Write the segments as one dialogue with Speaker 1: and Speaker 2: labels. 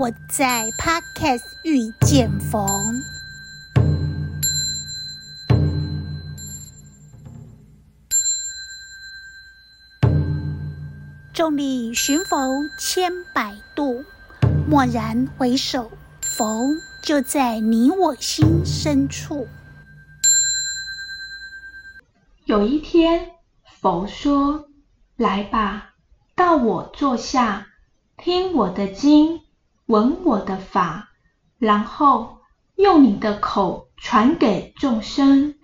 Speaker 1: 我在 Podcast 遇见佛，众里寻佛千百度，蓦然回首，佛就在你我心深处。
Speaker 2: 有一天，佛说：“来吧，到我座下，听我的经。”闻我的法，然后用你的口传给众生。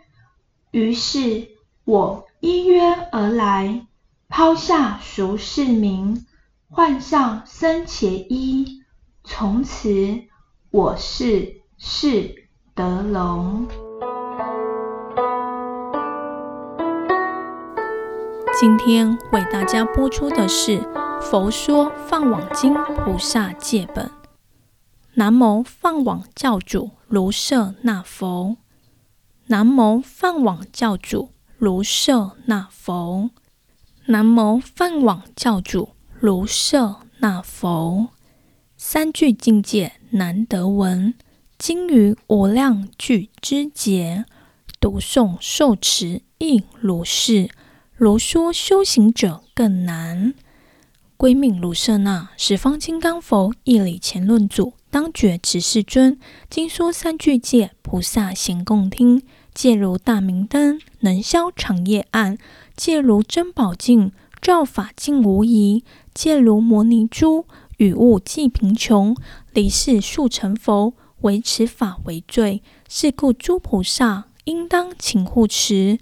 Speaker 2: 于是，我依约而来，抛下俗世名，换上僧伽衣，从此我是释德龙。
Speaker 3: 今天为大家播出的是《佛说放网经菩萨戒本》。南无放网教主卢舍那佛，南无放网教主卢舍那佛，南无放网教主卢舍那佛。三句境界难得闻，经于无量具知节，读诵受持亦如是，如说修行者更难。归命卢舍那，十方金刚佛，义理前论祖。当觉执世尊，经说三句戒，菩萨咸共听。戒如大明灯，能消长夜暗；戒如珍宝镜，照法尽无疑；戒如摩尼珠，与物济贫穷。离世速成佛，唯持法为最。是故诸菩萨应当勤护持。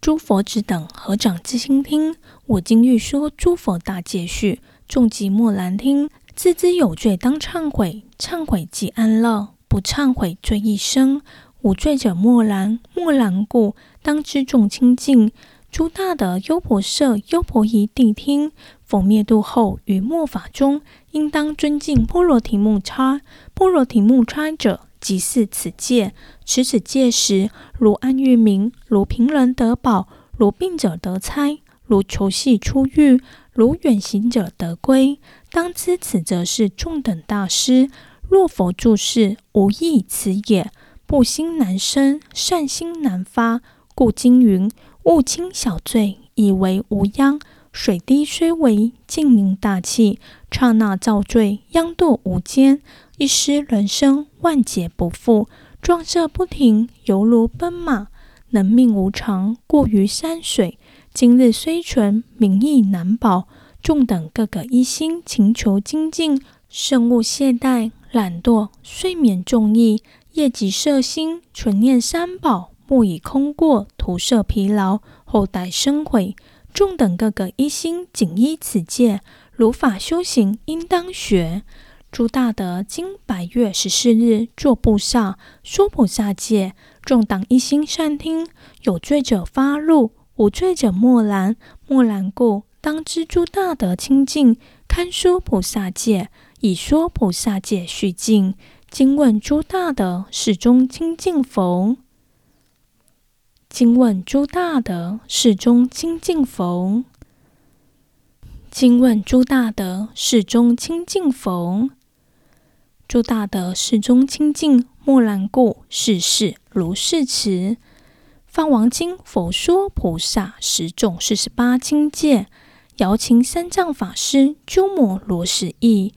Speaker 3: 诸佛子等合掌自心听，我今欲说诸佛大戒序，众即默然听。自知有罪当忏悔，忏悔即安乐；不忏悔罪亦生。无罪者莫然，莫然故当知众清净。诸大德优婆塞、优婆夷谛听，佛灭度后于末法中，应当尊敬波罗提木叉。波罗提木叉者，即是此戒。持此戒时，如安狱明，如贫人得宝，如病者得差，如囚系出狱，如远行者得归。当知此则是众等大师。若佛住世，无异此也。怖心难生，善心难发，故经云：勿轻小罪，以为无殃。水滴虽微，净名大器。刹那造罪，殃堕无间。一失人生，万劫不复。撞色不停，犹如奔马。能命无常，过于山水。今日虽存，名亦难保。众等各个一心勤求精进，慎勿懈怠懒惰，睡眠众意，夜即摄心，纯念三宝，莫以空过，徒设疲劳，后代生悔。众等各个一心谨依此戒，如法修行应当学。诸大德今百月十四日作布萨，说菩萨戒，众当一心善听。有罪者发露，无罪者默然，默然故。当知诸大德清净，堪说菩萨戒，已说菩萨戒须尽。今问诸大德，是中清净否？今问诸大德，是中清净否？今问诸大德，是中清净否？诸大德是中清净，默然故，是事如是持。放网经佛说菩萨十种四十八清戒。摇琴三藏法师鸠摩罗什译。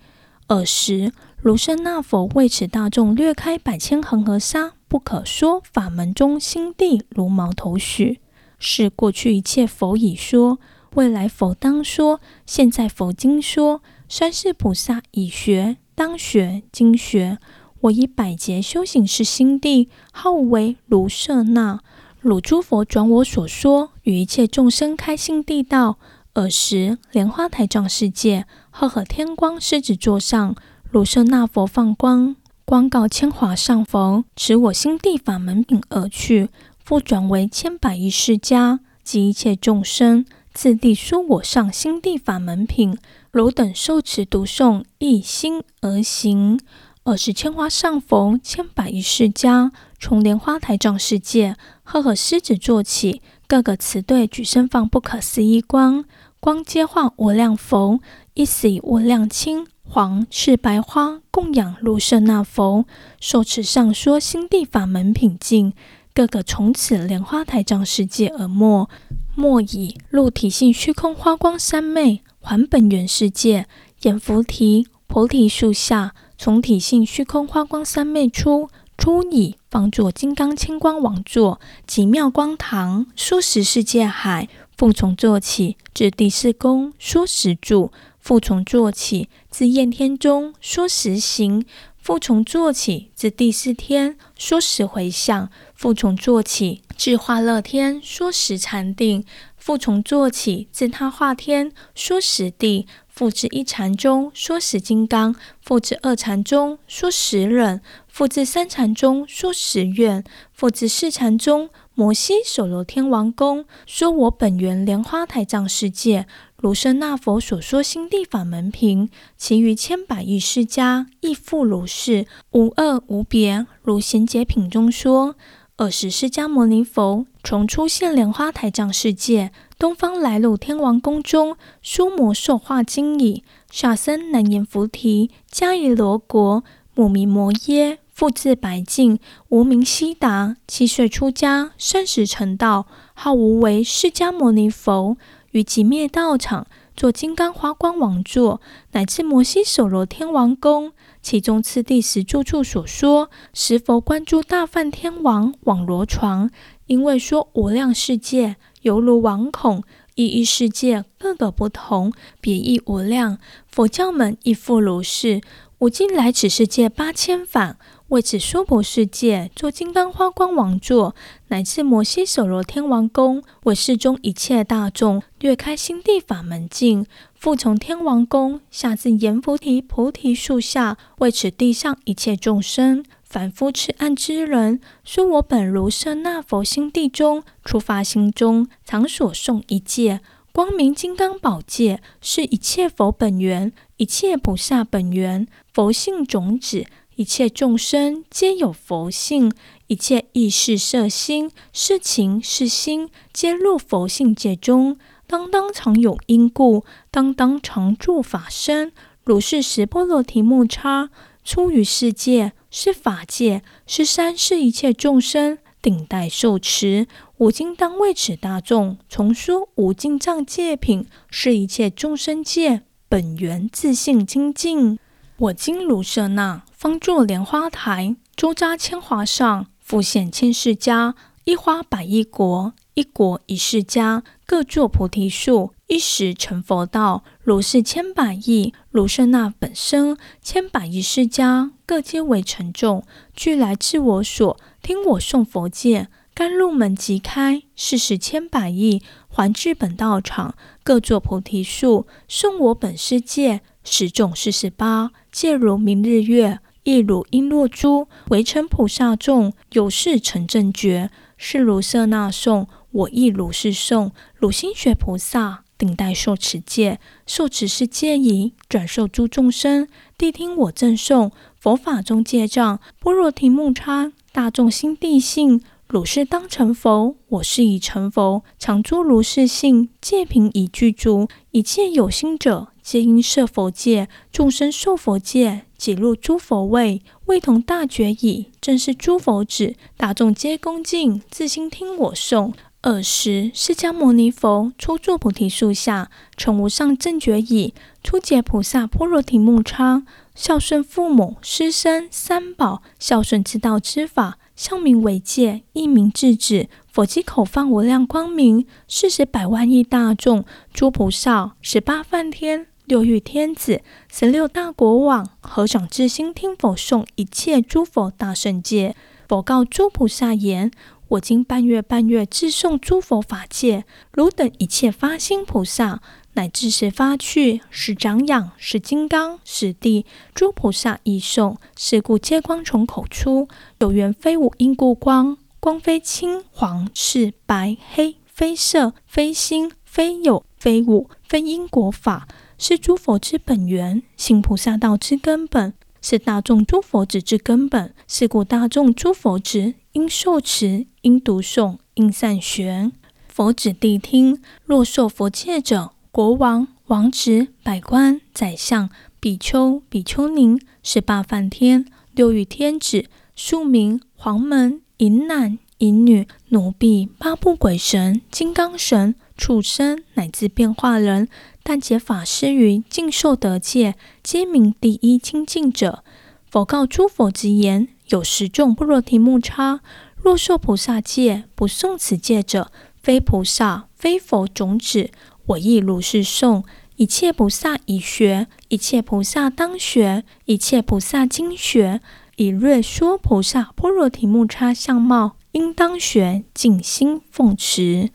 Speaker 3: 尔时，卢舍那佛为此大众略开百千恒河沙，不可说法门中心地如毛头许。是过去一切佛已说，未来佛当说，现在佛今说。三世菩萨已学，当学，今学。我以百劫修行是心地，号为卢舍那。汝诸佛转我所说，与一切众生开心地道。尔时，莲花台藏世界，赫赫天光狮子座上，卢舍那佛放光，光告千华上佛：持我心地法门品而去，复转为千百亿世家及一切众生，次第说我上心地法门品。汝等受持读诵，一心而行。尔时千华上佛，千百亿世家，从莲花台藏世界，赫赫狮子座起，各个持对举身放不可思议光。光皆化无量佛，一时以无量亲，黄、赤、白花供养入舍那佛，受持上说心地法门品净，个个从此莲花台藏世界而没。末以入体性虚空花光三昧，还本源世界，俨菩提菩提树下，从体性虚空花光三昧出，出已方作金刚千光王座，极妙光堂，说实世界海。复从座起，至第四宫说十住；复从座起，至焰天中说十行；复从座起，至第四天说十回向；复从座起，至化乐天说十禅定；复从座起，至他化天说十地；复至一禅中说十金刚；复至二禅中说十忍；复至三禅中说十愿；复至四禅中。摩西首罗天王宫说：“我本源莲花台藏世界，卢舍那佛所说心地法门品，其余千百亿世家亦复如是，无二无别。如贤劫品中说：尔时释迦牟尼佛从出现莲花台藏世界东方来入天王宫中，说魔受化经已。下生难言菩提，迦叶罗国，母名摩耶。”复字白净，无名悉达。七岁出家，三十成道，号无为释迦牟尼佛。于寂灭道场，坐金刚华光王座，乃至摩西首罗天王宫。其中次第十住处所说，十佛观诸大梵天王网罗床，因为说无量世界犹如网孔，一一世界各个不同，别亦无量。佛教门亦复如是。我今来此世界八千法。为此娑婆世界，坐金刚花光王座，乃至摩西首罗天王宫，为世中一切大众略开心地法门径。复从天王宫下至阎浮提菩提树下，为此地上一切众生，凡夫痴暗之人，说我本如舍那佛心地中，初发心中，常所诵一戒，光明金刚宝戒，是一切佛本源，一切菩萨本源，佛性种子。一切众生皆有佛性，一切意识色心、是情是心，皆入佛性界中。当当常有因故，当当常住法身。如是十波罗提木叉出于世界，是法界，是三世一切众生顶戴受持。我今当为此大众重说五经藏戒品，是一切众生界本源自性精进。我今卢舍那。方作莲花台，周匝千华上，复现千世家，一花百亿国，一国一世家，各作菩提树，一时成佛道。如是千百亿卢舍那本身，千百亿世家，各皆为成众，俱来至我所，听我诵佛戒，甘露门即开。是时千百亿还至本道场，各作菩提树，诵我本世界，时众四十八，戒如明日月。亦如瓔珞珠，为成菩萨众，有事成正觉。是卢舍那颂，我亦如是颂。汝心学菩萨，顶戴受持戒，受持是戒已，转受诸众生。谛听我正诵，佛法中戒障，般若提木叉，大众心地性。汝是当成佛，我是已成佛，常诸如是信，戒品已具足，一切有心者，皆应摄佛戒，众生受佛戒。即入诸佛位，位同大觉已，正是诸佛子，大众皆恭敬，自心听我诵。尔时，释迦牟尼佛初坐菩提树下，成无上正觉已，初解菩萨波罗提木叉，孝顺父母师生三宝，孝顺之道之法，相名为戒，一名智子。佛即口放无量光明，四十百万亿大众，诸菩萨，十八梵天。六欲天子，十六大国王，合掌至心听佛诵一切诸佛大圣戒。佛告诸菩萨言：我今半月半月至诵诸佛法戒，汝等一切发心菩萨，乃至时发趣，是长养，是金刚，是地，诸菩萨亦诵。是故皆光从口出，有缘非无因故光，光非青黄赤白黑，非色非心，非有非无，非因果法。是诸佛之本源，行菩萨道之根本，是大众诸佛子之根本。是故大众诸佛子应受持，应读诵，应善学。佛子谛听，若受佛戒者，国王、王子、百官、宰相、比丘、比丘尼，十八梵天、六欲天子、宿命、黄门、淫男、淫女、奴婢、八部鬼神、金刚神、畜生，乃至变化人，但解法师于尽受得戒，皆名第一清净者。佛告诸佛之言：有十种般若提木叉，若受菩萨戒，不诵此戒者，非菩萨，非佛种子。我亦如是诵。一切菩萨已学，一切菩萨当学，一切菩萨经学，以略说菩萨般若提木叉相貌，应当学，尽心奉持。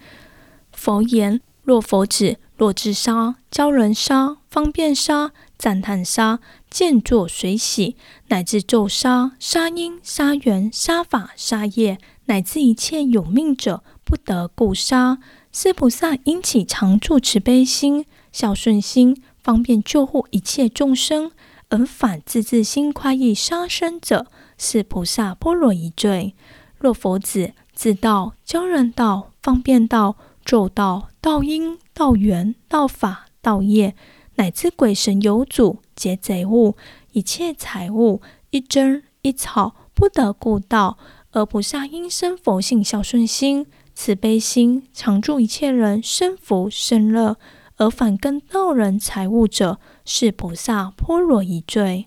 Speaker 3: 佛言：若佛子，若自杀、教人杀、方便杀、赞叹杀、见作随喜，乃至咒杀、杀因、杀缘、杀法、杀业，乃至一切有命者，不得故杀。是菩萨应起常住慈悲心。孝顺心，方便救护一切众生，而反自自心快意杀生者，是菩萨般若一罪。若佛子自道、教人道、方便道、咒道、道因、道缘、道法、道业，乃至鬼神有主，劫贼物，一切财物，一针一草，不得故道。而菩萨应生佛性孝顺心、慈悲心，常助一切人生福生乐。而反更盗人财物者，是菩萨般若一罪。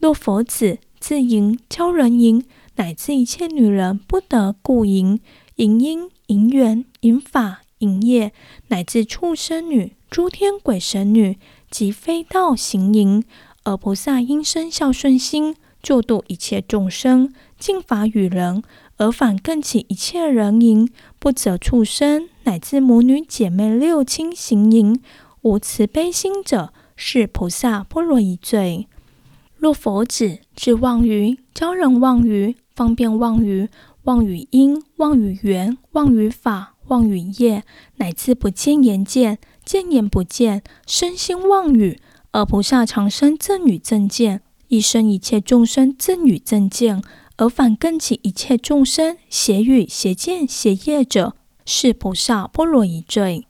Speaker 3: 若佛子自淫、教人淫，乃至一切女人不得故淫，淫因、淫缘、淫法、淫业，乃至畜生女、诸天鬼神女，及非道行淫，而菩萨因生孝顺心，救度一切众生，净法与人，而反更起一切人淫，不择畜生。乃至母女姐妹六亲行淫，无慈悲心者，是菩萨般若一罪。若佛子自妄语，教人妄语，方便妄语，妄语因，妄语缘，妄语法，妄语业，乃至不见言见，见言不见，身心妄语，而菩萨常生正语正见，一生一切众生正语正见，而反更起一切众生邪语邪见邪业者。是菩萨般若一罪。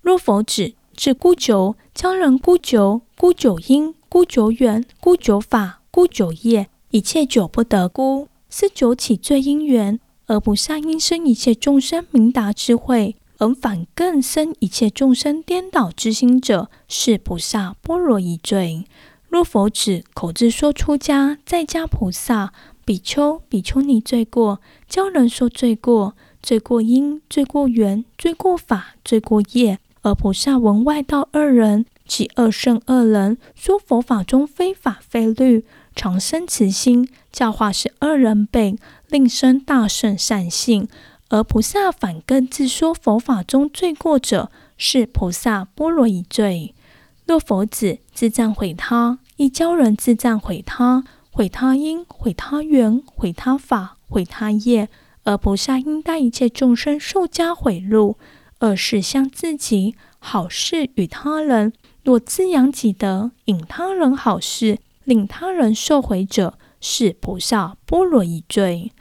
Speaker 3: 若佛子自沽酒，教人沽酒，沽酒因，沽酒缘，沽酒法，沽酒业，一切酒不得沽，是酒起罪因缘。而菩萨因生一切众生明达智慧，而反更生一切众生颠倒之心者，是菩萨般若一罪。若佛子口自说出家，在家菩萨、比丘、比丘尼罪过，教人说罪过。罪过因，罪过缘，罪过法，罪过业。而菩萨闻外道二人及二圣二人说佛法中非法非律，常生慈心，教化是二人辈，令生大圣善性。而菩萨反更自说佛法中罪过者，是菩萨般若一罪。若佛子自赞毁他，亦教人自赞毁他，毁他因，毁他缘，毁他法，毁他业。而菩萨应代一切众生受加毁禄，恶事向自己，好事与他人。若滋养己德，引他人好事，令他人受毁者，是菩萨般若一罪。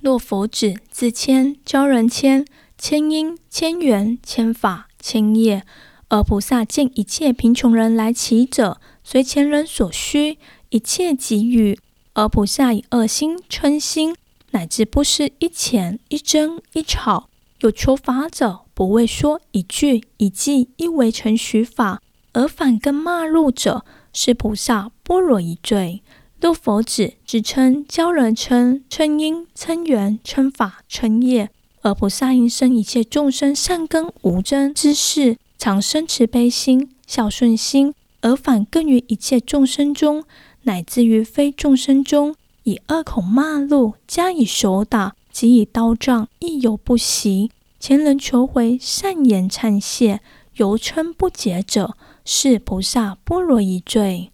Speaker 3: 若佛子自谦，教人谦，谦因，谦缘，谦法，谦业，而菩萨见一切贫穷人来乞者，随前人所需，一切给予，而菩萨以恶心嗔心。乃至不施一钱一针一草，有求法者，不为说一句一偈一为成许法，而反更骂诬者，是菩萨般若一罪。若佛子之称教人称称因称缘称法称业，而菩萨应生一切众生善根无争之事，常生慈悲心孝顺心，而反更于一切众生中，乃至于非众生中。以恶口骂诬，加以手打，及以刀杖，亦犹不息。前人求回，善言忏谢，犹称不解者，是菩萨般若一罪。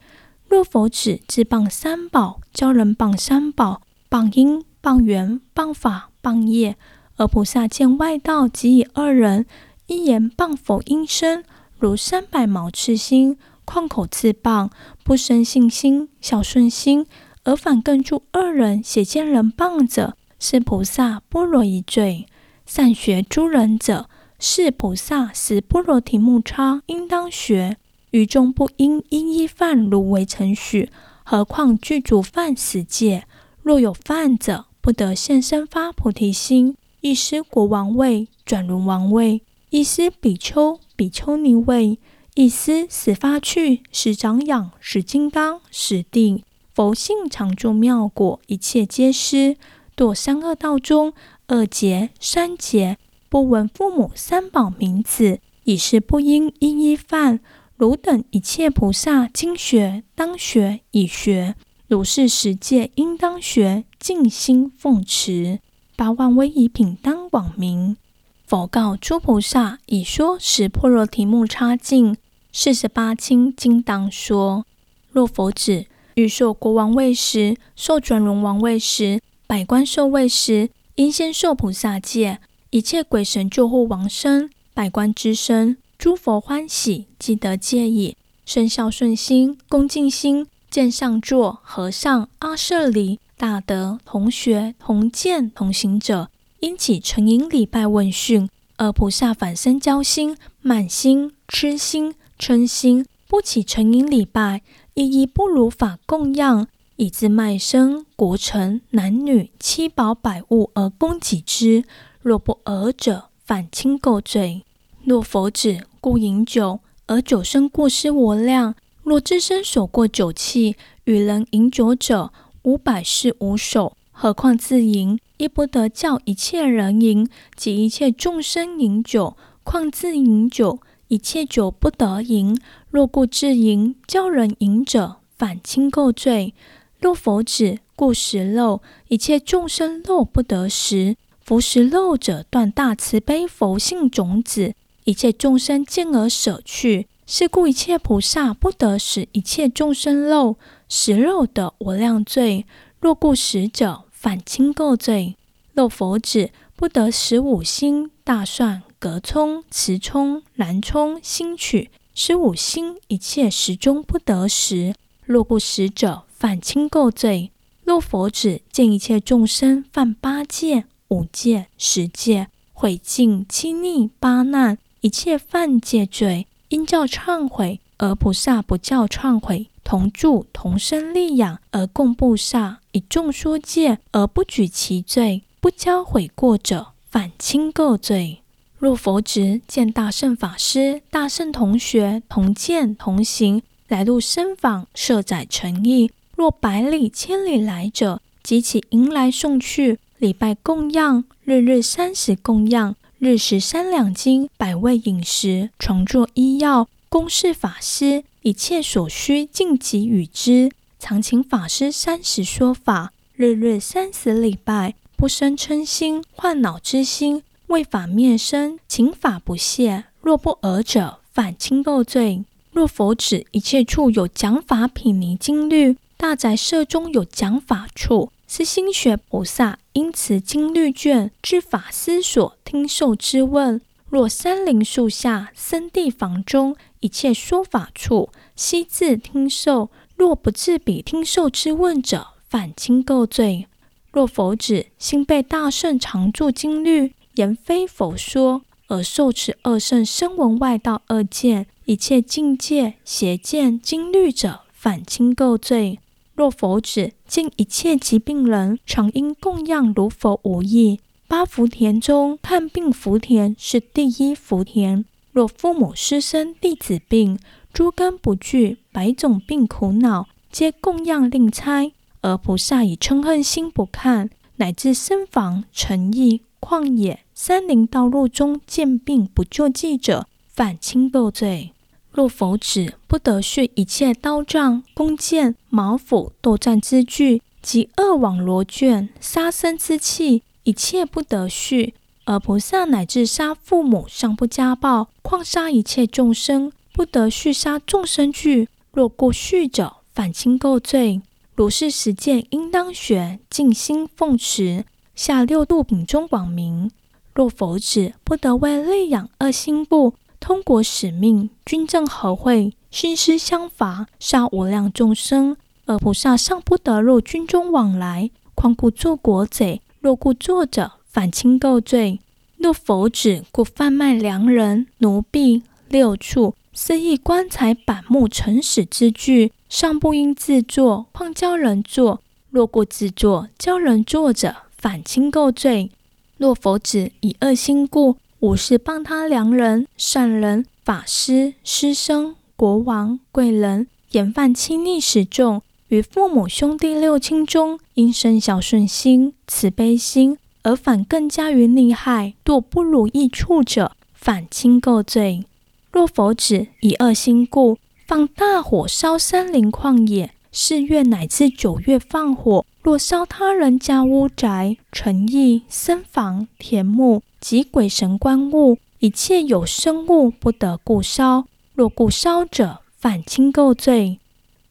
Speaker 3: 若佛子自谤三宝，教人谤三宝，谤因、谤缘、谤法、谤业，而菩萨见外道及以二人一言谤佛音声，如三百毛刺心，况口自谤，不生信心、小顺心。而反更助恶人血见人谤者，是菩萨般若一罪。善学诸人者，是菩萨实般若提木叉，应当学。于众不应一一犯如为成许，何况具足犯十戒？若有犯者，不得现身发菩提心，一失国王位，转轮王位；一失比丘、比丘尼位；一思始发趣，始长养，始金刚，始定。佛性常住妙果，一切皆失。堕三恶道中，二劫、三劫，不闻父母三宝名字，已是不应一一犯。汝等一切菩萨经学，当学已学。如是十戒应当学，尽心奉持。八万威仪品当广明。佛告诸菩萨：已说十波罗提木叉尽，四十八轻经当说。若佛子欲受国王位时，受转轮王位时，百官受位时，应先受菩萨戒。一切鬼神救护王身，百官之身，诸佛欢喜，即得戒矣，生孝顺心，恭敬心。见上座和尚、阿舍离、大德、同学、同见、同行者，因起诚迎礼拜问讯。而菩萨反生交心、满心、痴心、春心，不起诚迎礼拜，一一不如法供养，以自卖身、国城、男女、七宝、百物而供给之。若不尔者，反轻垢罪。若佛子故饮酒，而酒身过失无量。若自身所过酒器，与人饮酒者，五百事无首。何况自饮，亦不得教一切人饮，及一切众生饮酒。况自饮酒，一切酒不得饮。若故自饮，教人饮者，反轻垢罪。若佛子故食肉，一切众生肉不得食。夫食肉者，断大慈悲佛性种子，一切众生见而舍去。是故一切菩萨不得食一切众生肉，食肉得无量罪。若故食者，反轻垢罪。若佛子不得食五辛、大蒜、葛葱、慈葱、兰葱、新曲，是五辛一切时中不得食。若不食者，犯轻垢罪。若佛子见一切众生犯八戒、五戒、十戒，毁尽七逆、八难，一切犯戒罪。应教忏悔，而菩萨不教忏悔；同住同生利养，而共菩萨；以众说戒，而不举其罪；不教悔过者，犯轻垢罪。若佛子见大圣法师、大圣同学同见同行来入深房，设载诚意；若百里千里来者，即起迎来送去，礼拜供养，日日三时供养。日食三两金，百味饮食，床座医药，供事法师，一切所需尽给予之。常请法师三时说法，日日三时礼拜，不生嗔心、患恼之心，为法灭身，请法不懈。若不尔者，反轻垢罪。若佛指一切处有讲法品尼经律，大宅舍中有讲法处。是心学菩萨因此经律卷，至法思所听受之问。若山林树下、僧地房中，一切说法处，悉自听受。若不自彼听受之问者，反轻垢罪。若佛指心被大圣常住经律，言非佛说，而受持二圣声闻外道二见，一切境界邪见经律者，反轻垢罪。若佛子见一切疾病人，常因供养如佛无异。八福田中，看病福田是第一福田。若父母师生弟子病，诸根不具，百种病苦恼，皆供养令差，而菩萨以嗔恨心不看，乃至身房、城邑、旷野、三林道路中见病不救济者，犯轻垢罪。若佛子不得续一切刀杖、弓箭、矛斧、斗战之具及恶网罗圈、杀生之器，一切不得续。而菩萨乃至杀父母尚不加报，况杀一切众生，不得续杀众生具。若过续者，犯轻垢罪。如是实践应当学，静心奉持。下六度品中广明。若佛子不得为利养恶心故。通国使命，军政和会，心思相伐，杀无量众生，而菩萨尚不得入军中往来，况故作国贼？若故作者，反轻垢罪。若佛子故贩卖良人、奴婢、六畜，肆意棺材板木成史之具，尚不应自作，况教人作？若故自作，教人作者，反轻构罪。若否子以恶心故，五是谤他良人、善人、法师、师生、国王、贵人，言犯亲昵十重，于父母兄弟六亲中，因生孝顺心、慈悲心，而反更加于利害，堕不如意处者，反轻构罪。若否子以恶心故，放大火烧山林旷野。四月乃至九月放火，若烧他人家屋宅、城邑、僧房、田木及鬼神观物，一切有生物不得故烧。若故烧者，反轻垢罪。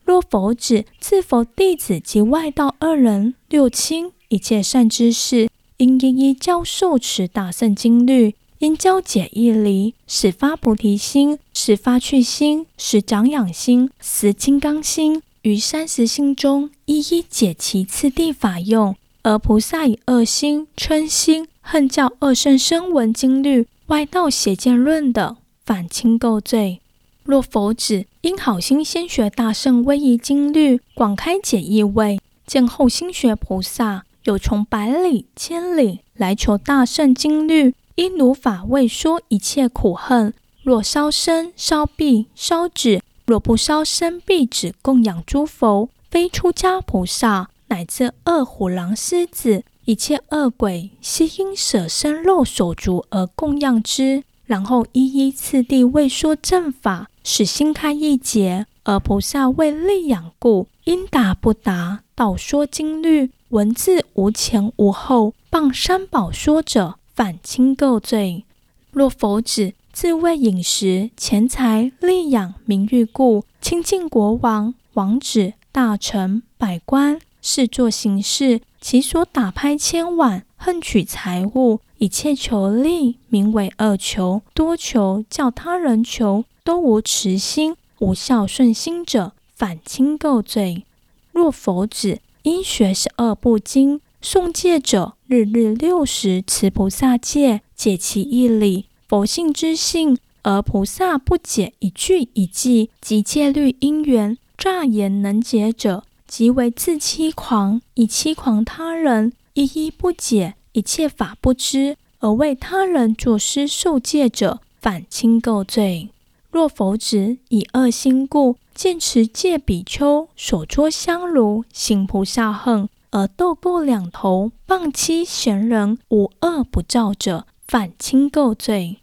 Speaker 3: 若否止，自佛弟子及外道二人、六亲一切善知识，应一一教授持大圣经律，应教解义理，始发菩提心，始发趣心，始长养心，使金刚心。于三十心中，一一解其次第法用，而菩萨以恶心、嗔心、恨教恶圣声闻经律、外道邪见论等，反清构罪。若否止，应好心先学大圣威仪经律，广开解义位，见后心学菩萨，有从百里、千里来求大圣经律，因如法为说一切苦恨。若烧身、烧臂、烧指。若不烧身壁纸供养诸佛，非出家菩萨，乃至恶虎狼狮子一切恶鬼，悉因舍身肉手足而供养之。然后一一次第为说正法，使心开意解。而菩萨为利养故，应答不答，道说经律，文字无前无后，谤三宝说者，反轻垢罪。若佛子。自为饮食、钱财、利养、名誉故，亲近国王、王子、大臣、百官，视作行事，其所打拍千万，恨取财物，一切求利，名为恶求，多求，叫他人求，都无慈心、无孝顺心者，反轻构罪。若佛子，应学十二部经，诵戒者，日日六时持菩萨戒，解其义理。佛性之性，而菩萨不解一句一偈及戒律因缘，诈言能解者，即为自欺狂，以欺狂他人，一一不解，一切法不知，而为他人作施受戒者，反轻垢罪。若佛子以恶心故，见持戒比丘手捉香炉，行菩萨恨，而斗过两头，谤欺贤人，无恶不造者，反轻构罪。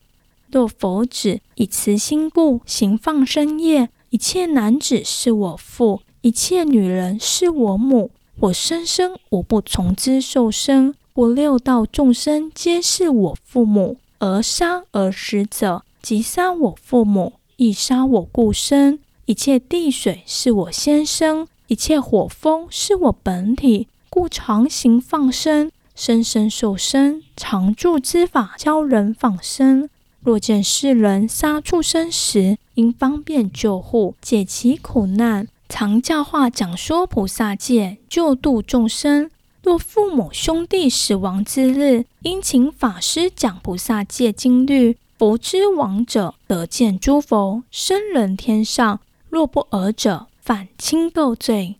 Speaker 3: 若否止以慈心故，行放生业，一切男子是我父，一切女人是我母，我生生无不从之受生，我六道众生皆是我父母，而杀而食者，即杀我父母，亦杀我故生。一切地水是我先生，一切火风是我本体，故常行放生，生生受生，常住之法教人放生。若见世人杀畜生时，应方便救护，解其苦难，常教化讲说菩萨戒，救度众生。若父母兄弟死亡之日，应请法师讲菩萨戒经律。佛之亡者得见诸佛、生人天上。若不尔者，反轻垢罪。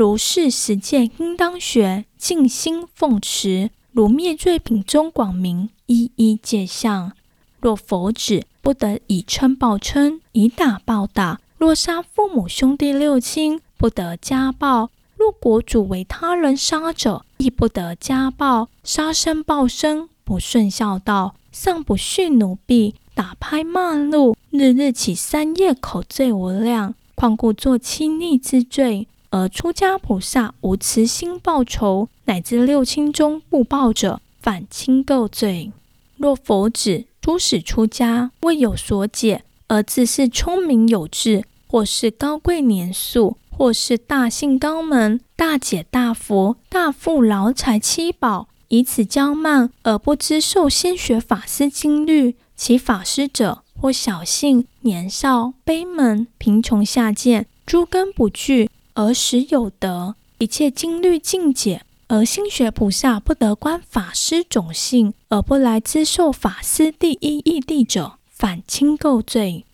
Speaker 3: 如是十戒应当学，尽心奉持。如灭罪品中广明，一一戒相。若否止，不得以嗔报嗔，以打报打。若杀父母兄弟六亲，不得家暴；若国主为他人杀者，亦不得家暴。杀生报生，不顺孝道，丧不恤奴婢，打拍骂诬，日日起三夜口罪无量，况故作亲昵之罪。而出家菩萨无慈心报仇，乃至六亲中不报者，反亲构罪。若佛子，初始出家，未有所解，而自是聪明有智，或是高贵年数，或是大信高门、大解大福、大富劳财七宝，以此骄慢而不知受先学法师经律，其法师者或小信、年少、卑门、贫穷下贱，诸根不具，而实有得，一切经律尽解。而心学菩萨不得观法师种性，而不来知受法师第一义谛者，反轻垢罪。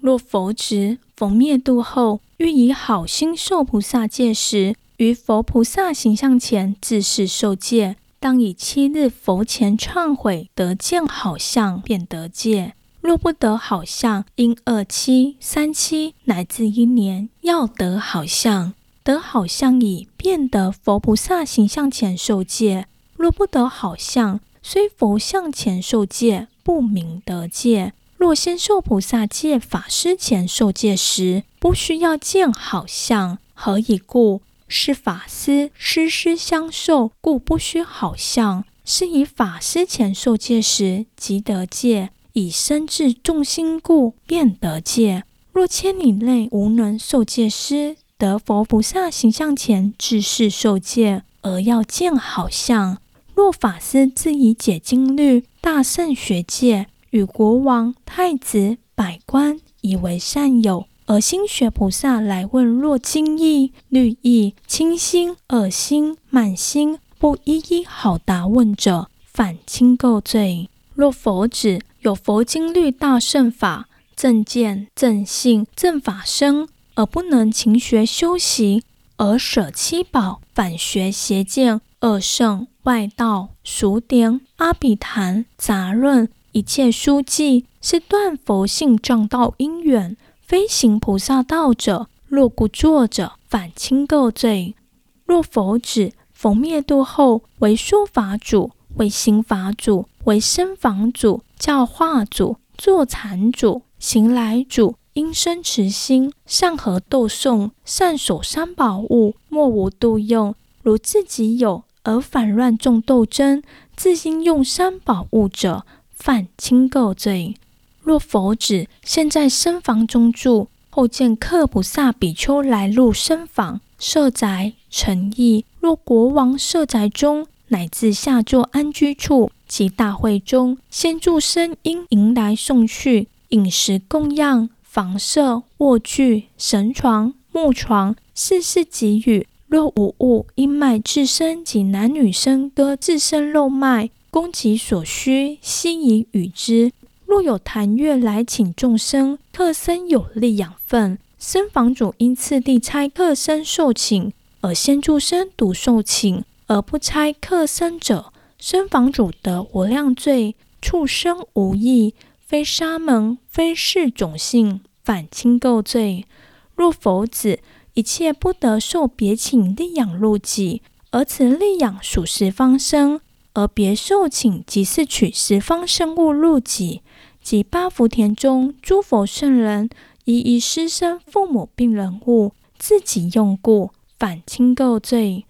Speaker 3: 若佛子逢灭度后，欲以好心受菩萨戒时，于佛菩萨形象前自是受戒，当以七日佛前忏悔，得见好相，便得戒。若不得好相，应二七、三七乃至一年，要得好相。得好相已，便得佛菩萨形象前受戒。若不得好相，虽佛像前受戒，不明得戒。若先受菩萨戒，法师前受戒时，不需要见好相，何以故？是法师师师相授，故不须好相。是以法师前受戒时，即得戒。以身至众心故，便得戒。若千里内无能受戒师，得佛菩萨形象前自是受戒，而要见好相。若法师自以解经律，大圣学戒，与国王、太子、百官以为善友，而心学菩萨来问：若经意、律意、轻心、恶心、满心，不一一好答问者，反轻垢罪。若佛子有佛经律大乘法正见正信正法身，而不能勤学修习，而舍七宝，反学邪见恶圣外道俗典阿比昙杂论一切书记，是断佛性障道因缘，非行菩萨道者，若故作者，反轻垢罪。若佛子逢灭度后，为说法主，为行法主，为声访主。教化主、坐禅主、行来主，应生慈心，善合斗诵，善守三宝物，莫无度用。如自己有而反乱众斗争，自应用三宝物者，犯轻垢罪。若佛子现在僧房中住，后见客菩萨比丘来入僧房，设宅陈驿。若国王设宅中，乃至下座安居处。其大会中，先助声音迎来送去，饮食供养，房舍卧具神床木床，事事给予。若无物，应卖自身及男女生割自身肉卖，供给所需，悉以与之。若有檀乐来请众生，客僧有利养分，僧房主因次第差客僧受请，而先助生独受请，而不差客僧者。僧房主得无量罪，畜生无义，非沙门，非是种姓，反清垢罪。若佛子一切不得受别请力养入己，而此力养属十方生，而别受请即是取十方生物入己，即八福田中诸佛圣人一一施生父母病人物，自己用故，反清垢罪。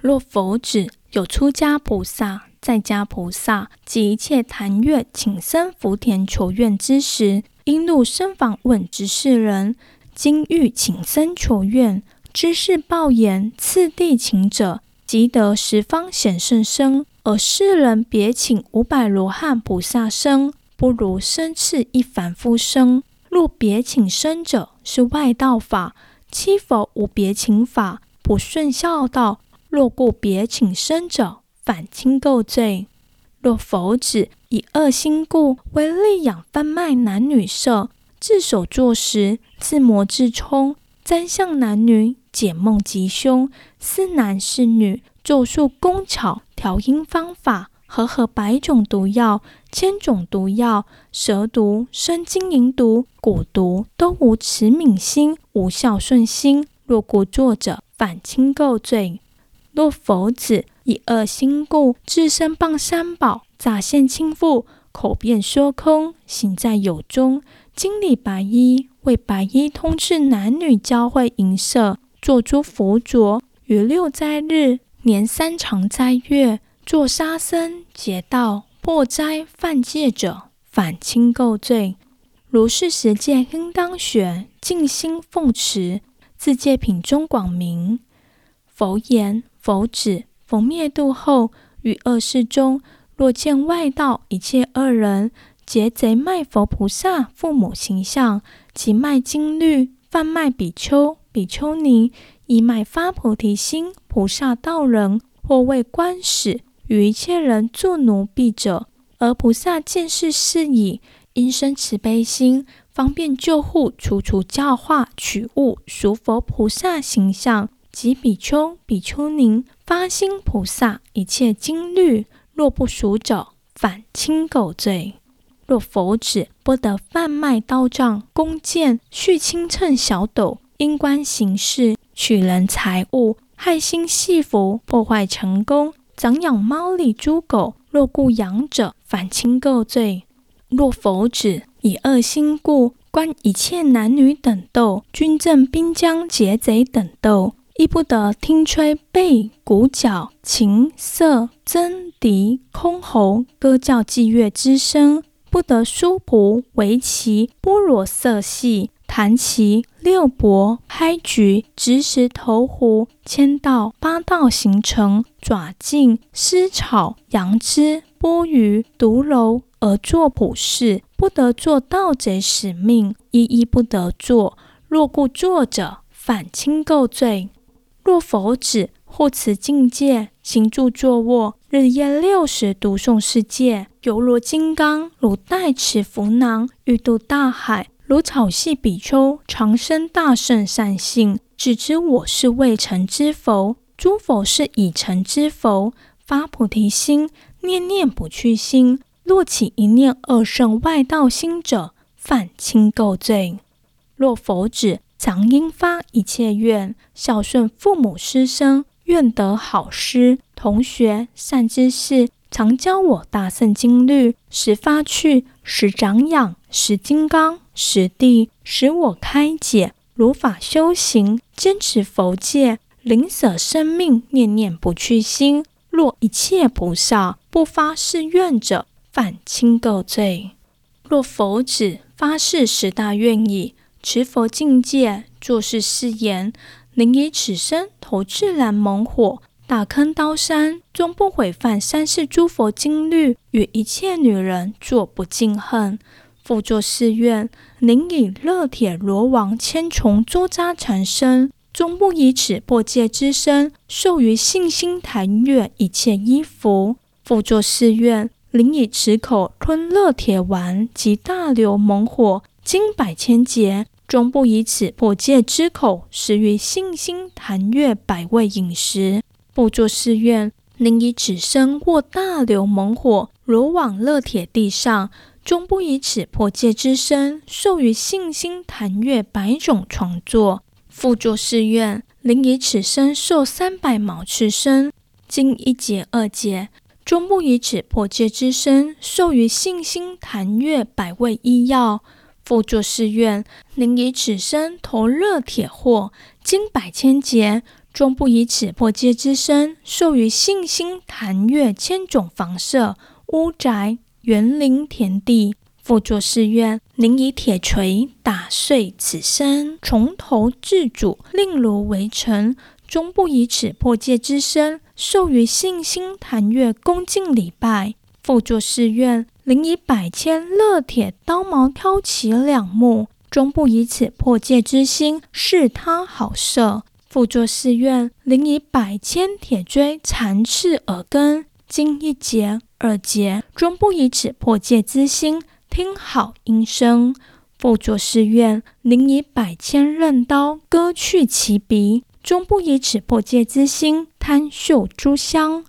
Speaker 3: 若佛子有出家菩萨。在家菩萨及一切檀乐请生福田求愿之时，应入僧房问执事人：今欲请生求愿，知事报言次第请者，即得十方显圣身。而世人别请五百罗汉菩萨身，不如生次一凡夫身。若别请生者，是外道法，七佛无别请法，不顺孝道。若故别请生者。反亲垢罪。若佛子以恶心故，为利养贩卖男女色，自首作时，自磨自冲，瞻向男女，解梦吉凶，是男是女，咒术工巧，调音方法，和合百种毒药，千种毒药，蛇毒、生金银毒、蛊毒，都无慈悯心，无孝顺心。若故作者，反亲垢罪。若佛子。以恶心故，自身谤三宝，诈现亲父，口便说空，行在有中，经礼白衣，为白衣通制男女交会淫色，做诸佛着，于六斋日，年三长斋月，作杀生、劫道、破斋、犯戒者，反轻垢罪。如是十戒应当学，尽心奉持，自戒品中广明。佛言：佛子。逢灭度后，于恶世中，若见外道一切恶人，劫贼卖佛菩萨父母形象，及卖经律，贩卖比丘、比丘尼，以买发菩提心菩萨道人，或为官使，与一切人作奴婢者，而菩萨见是事已，应生慈悲心，方便救护、处处教化、取物、赎佛菩萨形象及比丘、比丘尼发心菩萨一切经律，若不赎者，反轻垢罪。若佛子不得贩卖刀杖、弓箭、续轻秤小斗、因官行事、取人财物、害心系缚、破坏成功、长养猫狸猪狗，若故养者，反轻垢罪。若佛子以恶心故，观一切男女等斗，军政兵将劫贼等斗，亦不得听吹贝、鼓角、琴瑟、筝笛、箜篌、歌教伎乐之声，不得书谱、围棋、波罗色戏、弹棋、六博、拍局、执石投壶、千道、八道行程、爪劲、丝草、杨枝、剥鱼、毒楼。而作卜事，不得做盗贼使命，一一不得做。若故作者，反轻垢罪。若佛子护持净戒，行住坐卧，日夜六时读诵世界，犹如金刚，如带持匐囊，欲渡大海，如草系比丘，长生大圣善性，只知我是未成之佛，诸佛是已成之佛，发菩提心，念念不去心。若起一念二圣外道心者，犯轻垢罪。若佛子常应发一切愿，孝顺父母师生，愿得好师同学善知识，常教我大圣经律，时发趣，时长养，时金刚，时地，使我开解，如法修行，坚持佛戒，临舍生命，念念不去心。若一切菩萨不发誓愿者，犯轻垢罪。若佛子发誓十大愿已，持佛境界，作是誓言：宁以此身投自然猛火、大坑刀山，终不毁犯三世诸佛经律，与一切女人作不敬恨。复作誓愿：宁以乐铁罗网千重捉扎缠身，终不以此破戒之身，受于信心檀越一切衣服。复作誓愿。宁以此口吞乐铁丸及大流猛火，经百千劫，终不以此破戒之口食于信心檀越百味饮食。复作誓愿：宁以此身卧大流猛火罗网乐铁地上，终不以此破戒之身受于信心檀越百种创作。复作誓愿：宁以此身受三百毛刺身，经一劫二劫。终不以此破戒之身受于信心檀越百味医药。复作誓愿：宁以此身投热铁祸，经百千劫，终不以此破戒之身受于信心檀越千种房舍、屋宅、园林、田地。复作誓愿：宁以铁锤打碎此身，从头至足，令如为尘。终不以此破戒之身受于信心檀越恭敬礼拜。复作誓愿：宁以百千乐铁刀矛挑其两目，终不以此破戒之心示他好色。复作誓愿：宁以百千铁锥缠刺耳根，经一劫二劫，终不以此破戒之心听好音声。复作誓愿：宁以百千刃刀割去其鼻。终不以此破戒之心贪嗅诸香，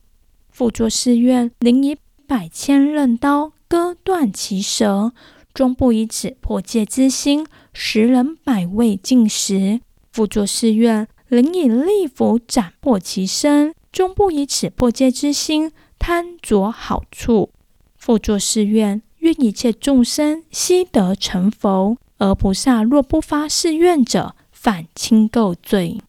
Speaker 3: 复作誓愿：宁以百千刃刀割断其舌；终不以此破戒之心食人百味进食，复作誓愿：宁以利斧斩破其身；终不以此破戒之心贪着好处，复作誓愿：愿一切众生悉得成佛。而菩萨若不发誓愿者，犯轻垢罪。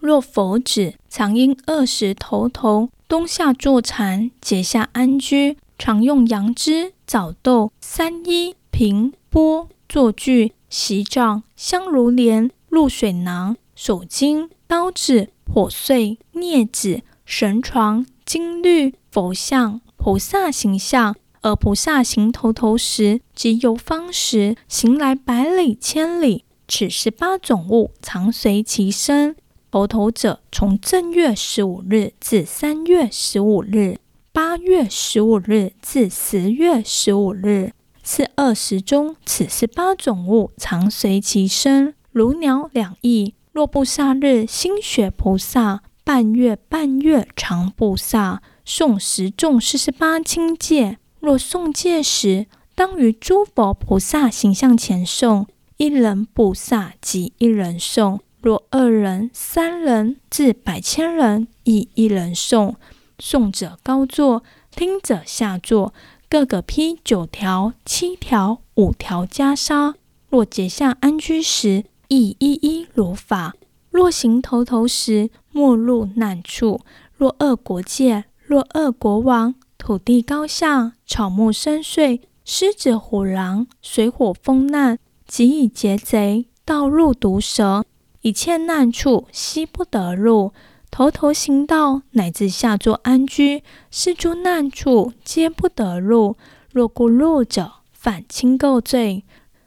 Speaker 3: 若佛子常因饿食头头，冬夏坐禅，节下安居，常用杨枝、枣豆、三一平、钵、坐具、席帐、香炉莲、露水囊、手巾、刀子、火碎、镊子、绳床、金律、佛像、菩萨形象，而菩萨行头头时及游方时，行来百里千里，此十八种物常随其身。头头者，从正月十五日至三月十五日，八月十五日至十月十五日，是二十中，此十八种物常随其身，如鸟两翼。若不杀日，心学菩萨；半月半月常不萨。诵十众四十八轻戒。若诵戒时，当于诸佛菩萨形象前诵，一人菩萨即一人诵；若二人、三人至百千人，亦一人诵。诵者高坐，听者下坐。各个披九条、七条、五条袈裟。若结下安居时，亦一一如法。若行头头时，莫入难处。若恶国界，若恶国王，土地高下，草木深邃，狮子虎狼，水火风难，即以劫贼，道路毒蛇，一切难处悉不得入。头头行道，乃至下座安居，是诸难处皆不得入。若故入者，犯轻垢罪。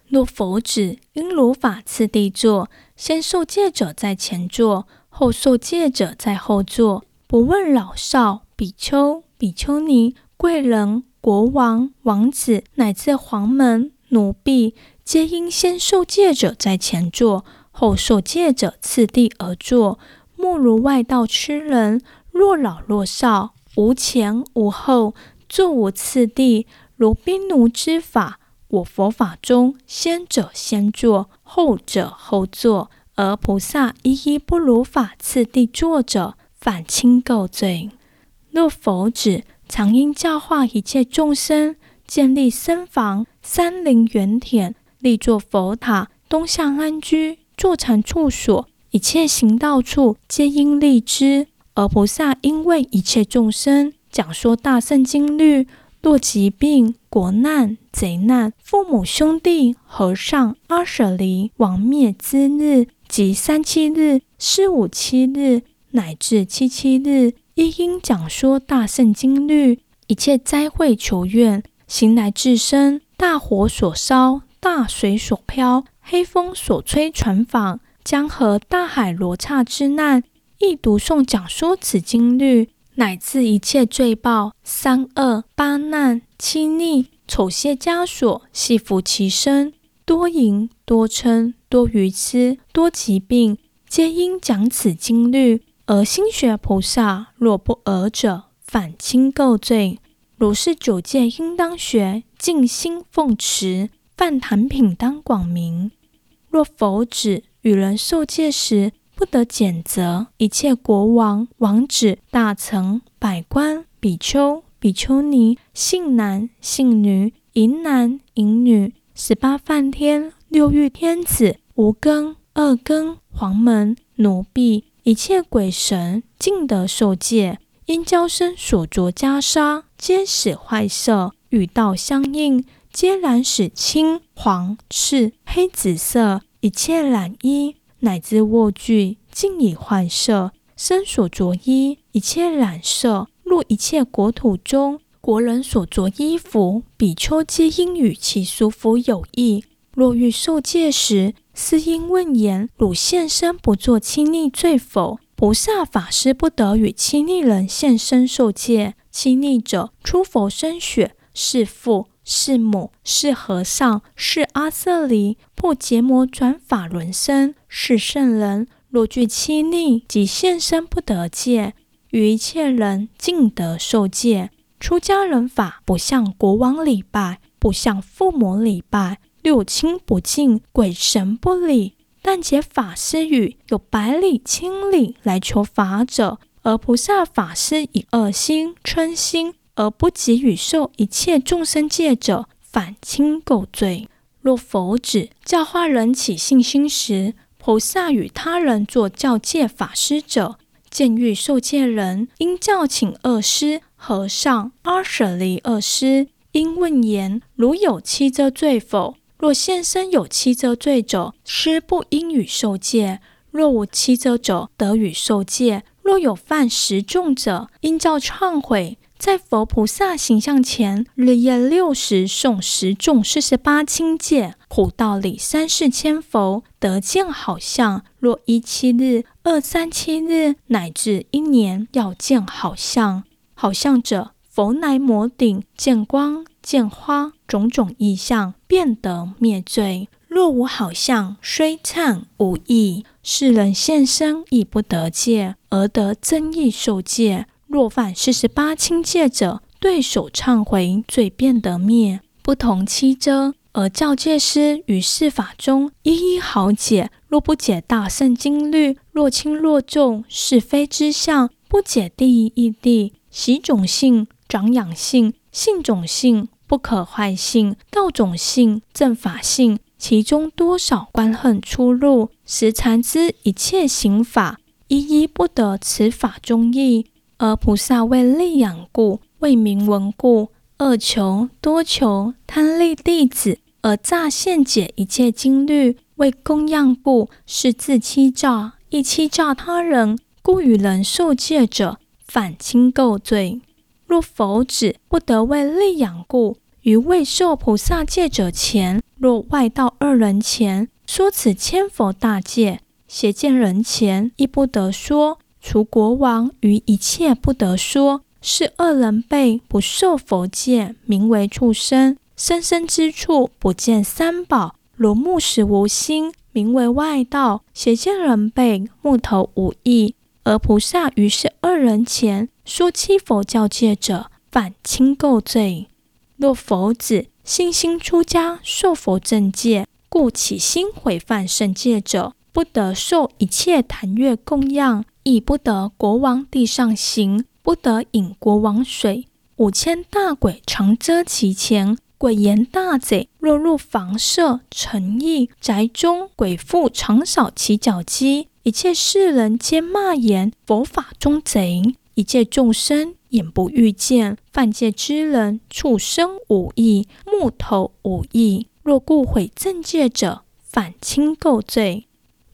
Speaker 3: 若佛指应如法次第坐，先受戒者在前座，后受戒者在后座。不问老少、比丘、比丘尼、贵人、国王、王子，乃至黄门、奴婢，皆应先受戒者在前座，后受戒者次第而坐。莫如外道痴人，若老若少，无前无后，坐无次第，如兵奴之法。我佛法中，先者先坐，后者后坐，而菩萨一一不如法次第坐者，反轻垢罪。若佛指，常应教化一切众生，建立僧房、山林、园田，立作佛塔，东向安居，坐禅处所。一切行道处皆应立之，而菩萨应为一切众生讲说大圣经律。若疾病、国难、贼难、父母兄弟、和尚、阿舍离、亡灭之日，及三七日、四五七日，乃至七七日，亦应讲说大圣经律。一切灾会求愿，形来自身，大火所烧，大水所漂，黑风所吹船舫。江河大海罗刹之难，亦读诵讲说此经律，乃至一切罪报、三恶、八难、七逆、丑邪枷锁，系缚其身，多淫、多嗔、多愚痴、多疾病，皆因讲此经律。而心学菩萨若不尔者，反轻垢罪。如是九戒应当学，静心奉持，梵坛品当广明。若佛指。与人受戒时，不得拣择一切国王、王子、大臣、百官、比丘、比丘尼、信男、信女、银男、淫女、十八梵天、六欲天子、无根、二根、黄门、奴婢，一切鬼神，尽得受戒。因交身所着袈裟，皆使坏色，与道相应，皆染使青、黄、赤、黑、紫色。一切染衣乃至卧具，尽以坏色；身所着衣，一切染色。入一切国土中，国人所着衣服，比丘皆应与其俗服有异。若欲受戒时，斯应问言：汝现身不作亲逆罪否？菩萨法师不得与亲逆人现身受戒。亲逆者，出佛身血，是父。是母，是和尚，是阿舍离，破结魔转法轮身，是圣人。若具七逆，即现身不得戒，与一切人尽得受戒。出家人法，不向国王礼拜，不向父母礼拜，六亲不敬，鬼神不礼。但解法师语，有百里千里来求法者，而菩萨法师以恶心嗔心。而不给予受一切众生戒者，反轻垢罪。若佛指教化人起信心时，菩萨与他人做教戒法师者，见欲受戒人，应教请二师、和尚、阿舍离二师，应问言：如有七遮罪否？若现身有七遮罪者，师不应与受戒；若无七遮者，得与受戒。若有犯十重者，应教忏悔。在佛菩萨形象前，日夜六时诵十诵四十八轻戒，苦道里三世千佛得见好相。若一七日、二三七日，乃至一年，要见好相。好相者，佛乃摩顶，见光。见花种种异象，便得灭罪。若无好相，虽忏无益。世人现身亦不得戒，而得增益受戒。若犯四十八轻戒者，对手忏悔，罪便得灭。不同七遮，而教戒师于是法中一一好解。若不解大圣经律，若轻若重，是非之相，不解第一义谛，习种性，长养性，性种性，不可坏性，道种性，正法性，其中多少关恨出入，实禅知一切行法，一一不得此法中意。而菩萨为利养故，为名闻故，恶求多求，贪利弟子，而诈现解一切经律；为供养故，是自欺诈，亦欺诈他人，故与人受戒者，反轻垢罪。若否子不得为利养故，于未受菩萨戒者前，若外道二人前说此千佛大戒，邪见人前亦不得说。除国王于一切不得说，是二人辈不受佛戒，名为畜生。生生之处不见三宝，如木石无心，名为外道。邪见人辈木头无义，而菩萨于是二人前说七佛教戒者，犯轻垢罪。若佛子信心出家受佛正戒，故起心毁犯圣戒者，不得受一切檀月供养。亦不得国王地上行，不得饮国王水。五千大鬼常遮其前。鬼言大贼若入房舍、城邑、宅中，鬼妇常扫其脚迹。一切世人皆骂言：佛法中贼。一切众生眼不欲见。犯戒之人，畜生无义，木头无义。若故毁正戒者，反轻垢罪。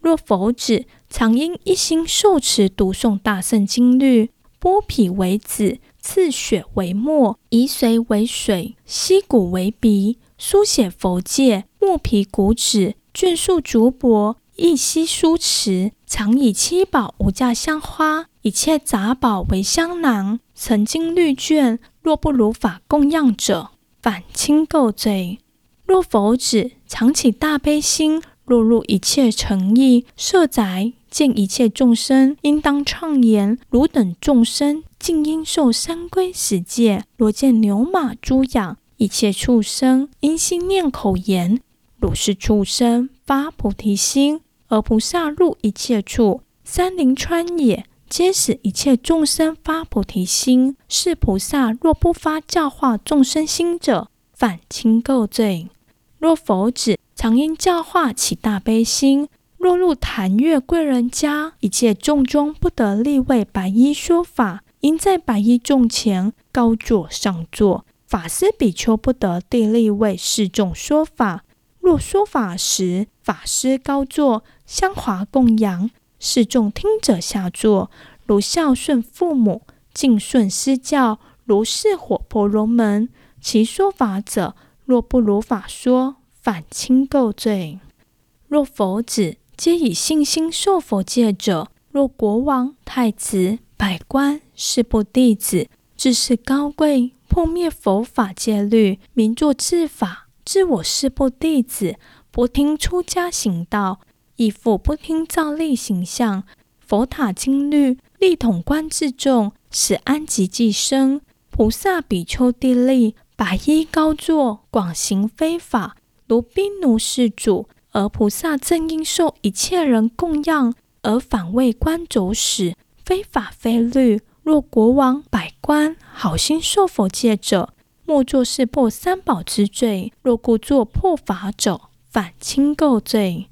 Speaker 3: 若否子常因一心受持读诵大圣经律，剥皮为纸，刺血为墨，移髓为水，吸骨为笔，书写佛界，墨皮古纸，卷数竹帛，一悉书持，常以七宝无价香花，一切杂宝为香囊，曾经律卷。若不如法供养者，反轻垢罪。若否子常起大悲心。若入一切城邑、舍宅，见一切众生，应当畅言：汝等众生，尽应受三归十戒。若见牛马猪羊，一切畜生，应心念口言：汝是畜生，发菩提心。而菩萨入一切处，山林川野，皆使一切众生发菩提心。是菩萨若不发教化众生心者，犯轻垢罪。若否子。常应教化起大悲心。若入檀越贵人家，一切众中不得立为白衣说法，应在白衣众前高坐上座。法师比丘不得地立为示众说法。若说法时，法师高坐，香华供养，示众听者下座，如孝顺父母，敬顺师教，如是火婆罗门。其说法者，若不如法说。反轻垢罪。若佛子皆以信心受佛戒者，若国王、太子、百官、士部弟子，自视高贵，破灭佛法戒律，名作治法，治我士部弟子，不听出家行道，亦复不听造立形象，佛塔经律，力统观自重，使安寂寂生。菩萨比丘地利，白衣高坐，广行非法。如宾奴事主，而菩萨正因受一切人供养，而反为官走使，非法非律。若国王、百官好心受佛戒者，莫作是破三宝之罪。若故作破法者，反轻垢罪。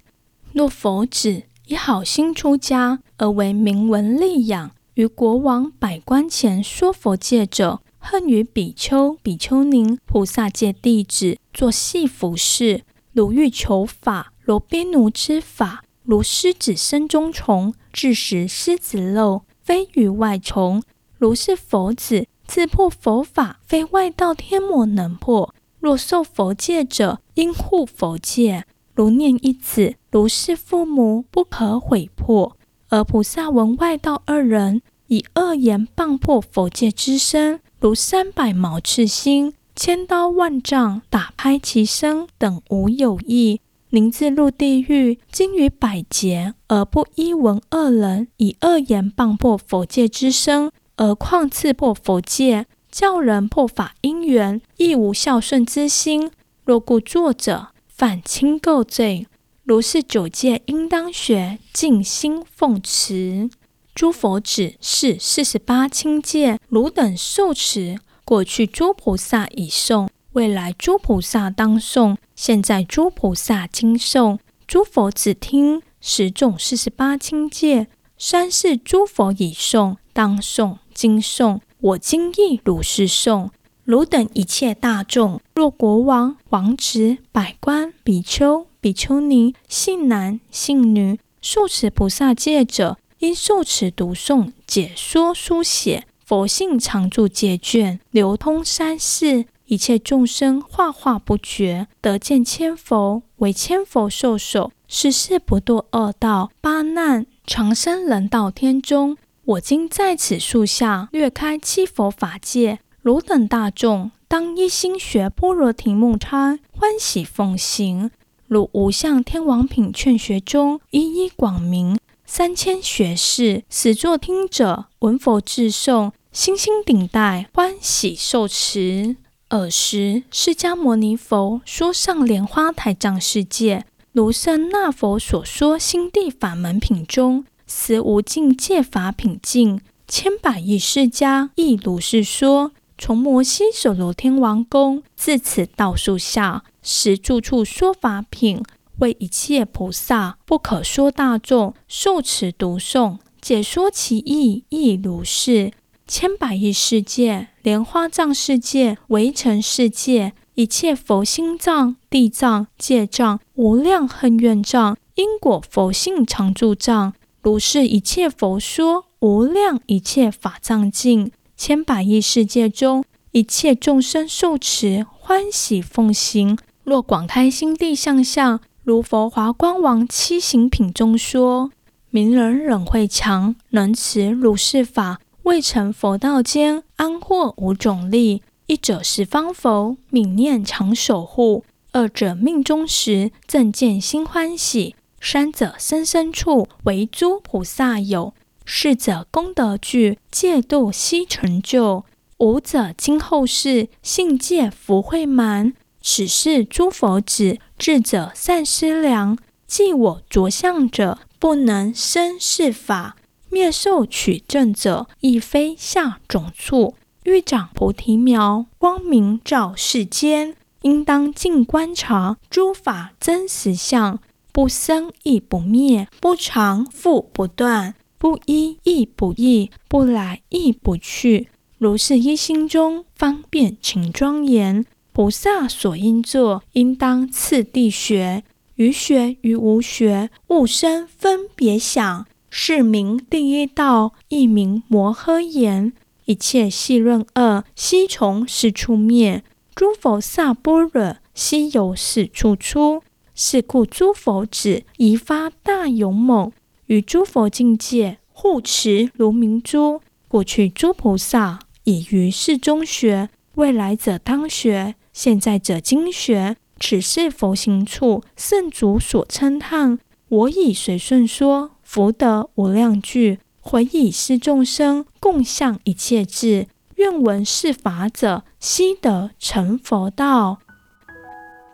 Speaker 3: 若佛子以好心出家，而为名闻利养，于国王、百官前说佛戒者。恨于比丘、比丘尼、菩萨戒弟子作系服饰，如欲求法，如兵奴之法，如狮子身中虫，致食狮子肉，非于外虫。如是佛子自破佛法，非外道天魔能破。若受佛戒者，应护佛戒，如念一子，如是父母，不可毁破。而菩萨闻外道二人以恶言谤破佛戒之身。如三百毛刺心，千刀万杖打拍其身等无有异。宁自入地狱，经于百劫，而不依闻恶人以恶言谤破佛戒之身，而况刺破佛戒，教人破法因缘，亦无孝顺之心。若故作者反轻垢罪。如是九戒，应当学，静心奉持。诸佛指是四十八轻戒，汝等受持。过去诸菩萨已诵。未来诸菩萨当诵，现在诸菩萨今诵，诸佛只听，十众四十八轻戒。三世诸佛已诵，当诵，今诵，我今亦如是诵。汝等一切大众，若国王、王子、百官、比丘、比丘尼、信男、信女，受持菩萨戒者，因受持读诵、解说、书写佛性常住戒卷，流通三世。一切众生化化不绝，得见千佛，为千佛受受，十世不堕恶道，八难常生人道天中。我今在此树下略开七佛法界，汝等大众当一心学般若殇木叉，欢喜奉行。如无相天王品劝学中，一一广明三千学士，始作听者闻佛至诵，心心顶戴，欢喜受持。尔时，释迦牟尼佛说上莲花台藏世界，卢舍那佛所说心地法门品中，思无尽戒法品净，千百亿释迦亦如是说。从摩醯首罗天王宫自此道树下，十住处说法品，为一切菩萨不可说大众受持读诵，解说其义亦如是。千百亿世界，莲花藏世界，围城世界，一切佛心藏、地藏、戒藏、无量恨愿藏、因果佛性常住藏，如是一切佛说无量一切法藏尽。千百亿世界中，一切众生受持欢喜奉行。若广开心地相向，如佛华光王七行品中说：明人忍慧强，能持如是法。未成佛道间，安获五种利：一者十方佛，泯念常守护；二者命终时，正见心欢喜；三者生生处，为诸菩萨友；四者功德具，戒度悉成就；五者今后世，信戒福慧满。此是诸佛指，智者善思量，即我着相者，不能生是法。灭受取证者，亦非下种处，欲长菩提苗，光明照世间。应当尽观察诸法真实相，不生亦不灭，不常复不断，不一亦不异，不来亦不去。如是一心中，方便请庄严。菩萨所应作，应当次第学，于学于无学，勿生分别想。是名第一道，亦名摩诃言。一切戏论恶，悉从是处灭；诸佛萨般若，悉由是处出。是故诸佛子，宜发大勇猛，与诸佛境界护持如明珠。过去诸菩萨已于世中学，未来者当学，现在者经学。此是佛行处，圣主所称叹。我以随顺说。福德无量具，回以是众生，共向一切智。愿闻是法者，悉得成佛道。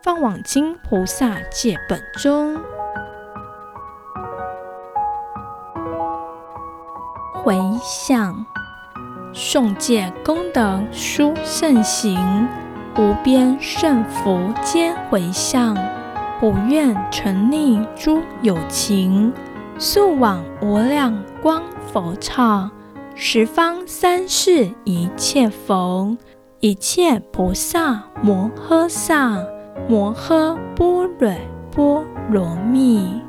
Speaker 3: 放网经菩萨戒本中，回向诵戒功德殊胜行，无边胜福皆回向，普愿沉溺诸有情。速往无量光佛刹，十方三世一切佛，一切菩萨摩诃萨，摩诃般若波罗蜜。